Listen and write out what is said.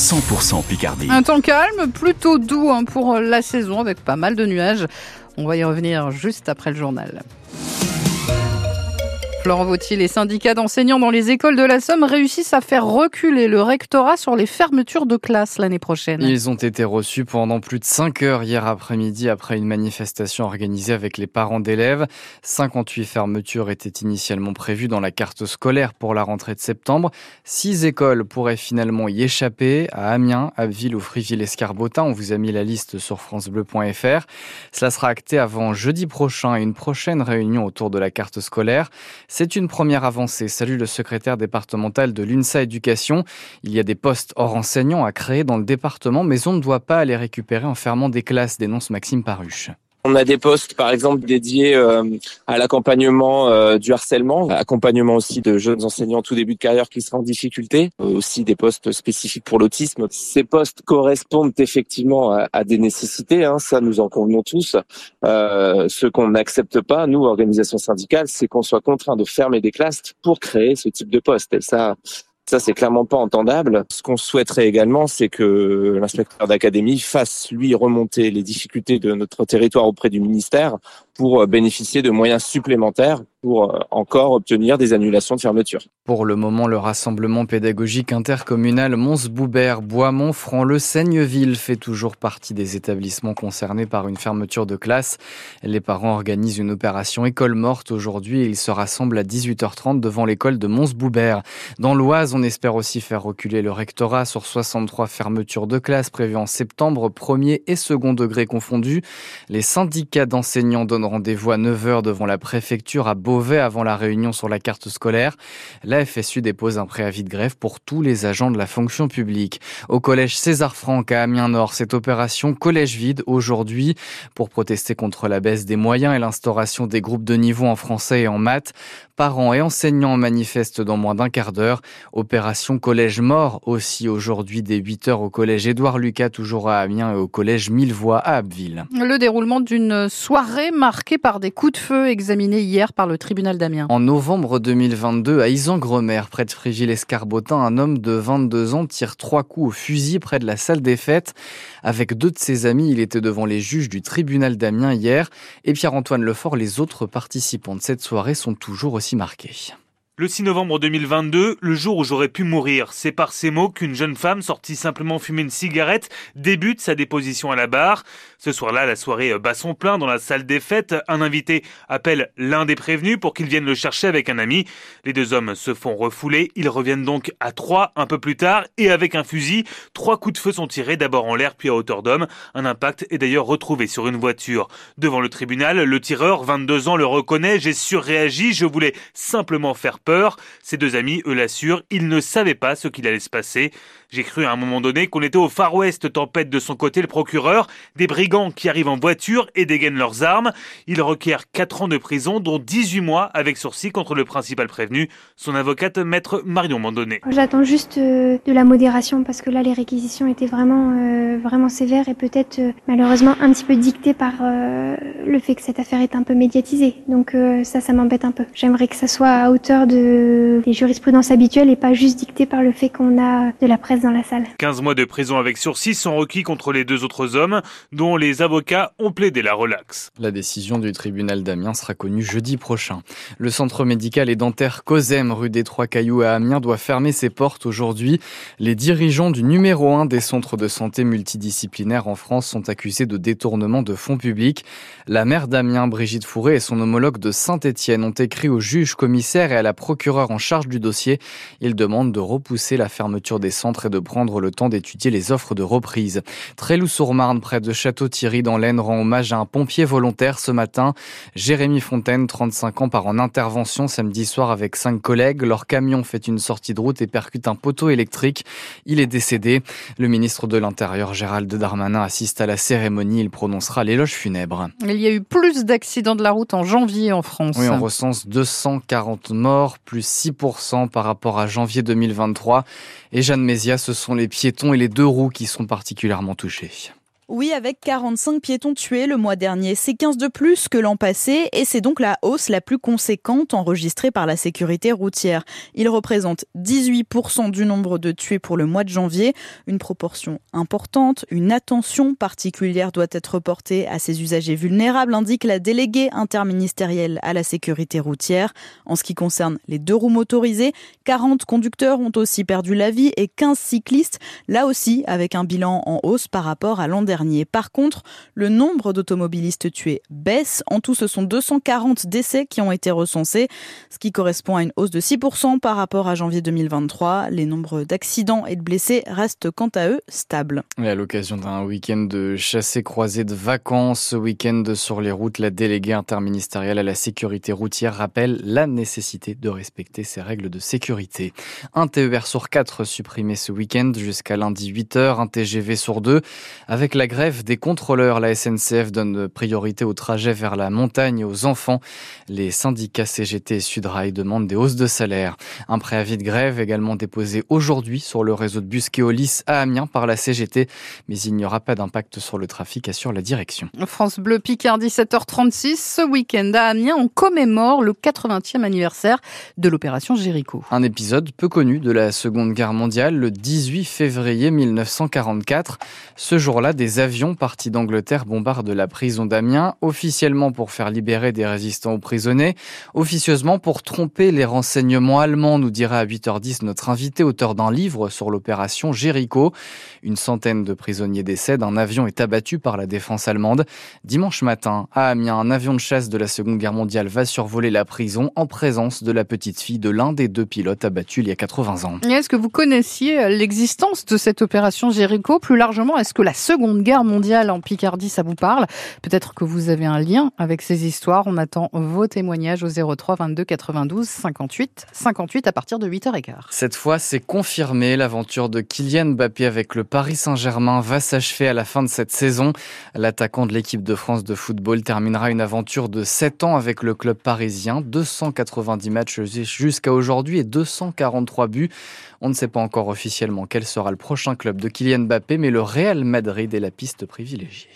100% Picardie. Un temps calme, plutôt doux hein, pour la saison avec pas mal de nuages. On va y revenir juste après le journal. Florent Vautier, les syndicats d'enseignants dans les écoles de la Somme réussissent à faire reculer le rectorat sur les fermetures de classes l'année prochaine. Ils ont été reçus pendant plus de 5 heures hier après-midi après une manifestation organisée avec les parents d'élèves. 58 fermetures étaient initialement prévues dans la carte scolaire pour la rentrée de septembre. Six écoles pourraient finalement y échapper à Amiens, Abbeville ou Friville-Escarbotin. On vous a mis la liste sur francebleu.fr. Cela sera acté avant jeudi prochain et une prochaine réunion autour de la carte scolaire. C'est une première avancée. Salut le secrétaire départemental de l'UNSA Éducation. Il y a des postes hors enseignants à créer dans le département, mais on ne doit pas les récupérer en fermant des classes, dénonce Maxime Paruche. On a des postes, par exemple, dédiés euh, à l'accompagnement euh, du harcèlement, accompagnement aussi de jeunes enseignants tout début de carrière qui seraient en difficulté, euh, aussi des postes spécifiques pour l'autisme. Ces postes correspondent effectivement à, des nécessités, hein, ça nous en convenons tous. ce qu'on n'accepte pas, nous, organisation syndicale, c'est qu'on soit contraint de fermer des classes pour créer ce type de poste. Ça, ça, c'est clairement pas entendable. Ce qu'on souhaiterait également, c'est que l'inspecteur d'académie fasse, lui, remonter les difficultés de notre territoire auprès du ministère pour bénéficier de moyens supplémentaires pour euh, encore obtenir des annulations de fermeture. Pour le moment, le rassemblement pédagogique intercommunal Mons-Boubert, Boismont, Franc-le, Seigneville fait toujours partie des établissements concernés par une fermeture de classe. Les parents organisent une opération école morte aujourd'hui et ils se rassemblent à 18h30 devant l'école de Mons-Boubert. Dans l'Oise, on espère aussi faire reculer le rectorat sur 63 fermetures de classe prévues en septembre, premier et second degré confondus. Les syndicats d'enseignants donnent rendez-vous à 9h devant la préfecture à Beauvais avant la réunion sur la carte scolaire. La FSU dépose un préavis de grève pour tous les agents de la fonction publique. Au collège César Franck à Amiens-Nord, cette opération collège vide aujourd'hui pour protester contre la baisse des moyens et l'instauration des groupes de niveau en français et en maths. Parents et enseignants manifestent dans moins d'un quart d'heure. Opération collège mort aussi aujourd'hui dès 8h au collège Édouard Lucas toujours à Amiens et au collège Millevoix à Abbeville. Le déroulement d'une soirée marquée par des coups de feu examinés hier par le tribunal d'Amiens. En novembre 2022, à Isengremer, près de Frigil-Escarbotin, un homme de 22 ans tire trois coups au fusil près de la salle des fêtes. Avec deux de ses amis, il était devant les juges du tribunal d'Amiens hier. Et Pierre-Antoine Lefort, les autres participants de cette soirée sont toujours aussi marqués. Le 6 novembre 2022, le jour où j'aurais pu mourir, c'est par ces mots qu'une jeune femme sortie simplement fumer une cigarette débute sa déposition à la barre. Ce soir-là, la soirée bat son plein dans la salle des fêtes. Un invité appelle l'un des prévenus pour qu'il vienne le chercher avec un ami. Les deux hommes se font refouler. Ils reviennent donc à trois un peu plus tard et avec un fusil. Trois coups de feu sont tirés d'abord en l'air puis à hauteur d'homme. Un impact est d'ailleurs retrouvé sur une voiture. Devant le tribunal, le tireur, 22 ans, le reconnaît. J'ai surréagi. Je voulais simplement faire peur peur. Ses deux amis, eux, l'assurent, ils ne savaient pas ce qu'il allait se passer. J'ai cru à un moment donné qu'on était au Far West, tempête de son côté le procureur, des brigands qui arrivent en voiture et dégainent leurs armes. Ils requièrent 4 ans de prison, dont 18 mois avec sursis contre le principal prévenu, son avocate maître Marion Mandonnet. J'attends juste euh, de la modération parce que là les réquisitions étaient vraiment euh, vraiment sévères et peut-être euh, malheureusement un petit peu dictées par le fait que cette affaire est un peu médiatisée. Donc ça ça m'embête un peu. J'aimerais que ça soit à hauteur de des jurisprudences habituelles et pas juste dicté par le fait qu'on a de la presse dans la salle. 15 mois de prison avec sursis sont requis contre les deux autres hommes, dont les avocats ont plaidé la relaxe. La décision du tribunal d'Amiens sera connue jeudi prochain. Le centre médical et dentaire COSEM, rue des Trois Cailloux à Amiens, doit fermer ses portes aujourd'hui. Les dirigeants du numéro 1 des centres de santé multidisciplinaires en France sont accusés de détournement de fonds publics. La maire d'Amiens, Brigitte Fourré, et son homologue de Saint-Étienne ont écrit au juge commissaire et à la procureure en charge du dossier. Ils demandent de repousser la fermeture des centres de prendre le temps d'étudier les offres de reprise. Tréloup-sur-Marne, près de Château-Thierry, dans l'Aisne, rend hommage à un pompier volontaire ce matin. Jérémy Fontaine, 35 ans, part en intervention samedi soir avec cinq collègues. Leur camion fait une sortie de route et percute un poteau électrique. Il est décédé. Le ministre de l'Intérieur, Gérald Darmanin, assiste à la cérémonie. Il prononcera l'éloge funèbre. Il y a eu plus d'accidents de la route en janvier en France. Oui, on recense 240 morts, plus 6% par rapport à janvier 2023. Et Jeanne Mézia, ce sont les piétons et les deux roues qui sont particulièrement touchés. Oui, avec 45 piétons tués le mois dernier. C'est 15 de plus que l'an passé et c'est donc la hausse la plus conséquente enregistrée par la sécurité routière. Il représente 18% du nombre de tués pour le mois de janvier, une proportion importante. Une attention particulière doit être portée à ces usagers vulnérables, indique la déléguée interministérielle à la sécurité routière. En ce qui concerne les deux roues motorisées, 40 conducteurs ont aussi perdu la vie et 15 cyclistes, là aussi avec un bilan en hausse par rapport à l'an dernier. Par contre, le nombre d'automobilistes tués baisse. En tout, ce sont 240 décès qui ont été recensés, ce qui correspond à une hausse de 6% par rapport à janvier 2023. Les nombres d'accidents et de blessés restent quant à eux stables. Et à l'occasion d'un week-end de chassé croisé de vacances, ce week-end sur les routes, la déléguée interministérielle à la sécurité routière rappelle la nécessité de respecter ces règles de sécurité. Un TER sur 4 supprimé ce week-end jusqu'à lundi 8h, un TGV sur 2. Avec la grève des contrôleurs, la SNCF donne priorité au trajet vers la montagne et aux enfants. Les syndicats CGT et Sudrail demandent des hausses de salaire. Un préavis de grève également déposé aujourd'hui sur le réseau de bus Keolis à Amiens par la CGT, mais il n'y aura pas d'impact sur le trafic, assure la direction. France Bleu Picard 17h36, ce week-end à Amiens, on commémore le 80e anniversaire de l'opération Jéricho. Un épisode peu connu de la Seconde Guerre mondiale, le 18 février 1944. Ce jour-là, des avions partis d'Angleterre bombardent la prison d'Amiens, officiellement pour faire libérer des résistants ou prisonniers, officieusement pour tromper les renseignements allemands, nous dira à 8h10 notre invité, auteur d'un livre sur l'opération Jéricho. Une centaine de prisonniers décèdent, un avion est abattu par la défense allemande. Dimanche matin, à Amiens, un avion de chasse de la Seconde Guerre mondiale va survoler la prison en présence de la petite fille de l'un des deux pilotes abattus il y a 80 ans. Est-ce que vous connaissiez l'existence de cette opération Jéricho? Plus largement, est-ce que la Seconde Guerre mondiale en Picardie, ça vous parle Peut-être que vous avez un lien avec ces histoires. On attend vos témoignages au 03 22 92 58 58 à partir de 8h15. Cette fois, c'est confirmé. L'aventure de Kylian Mbappé avec le Paris Saint-Germain va s'achever à la fin de cette saison. L'attaquant de l'équipe de France de football terminera une aventure de 7 ans avec le club parisien. 290 matchs jusqu'à aujourd'hui et 243 buts. On ne sait pas encore officiellement quel sera le prochain club de Kylian Mbappé, mais le Real Madrid est piste privilégiée.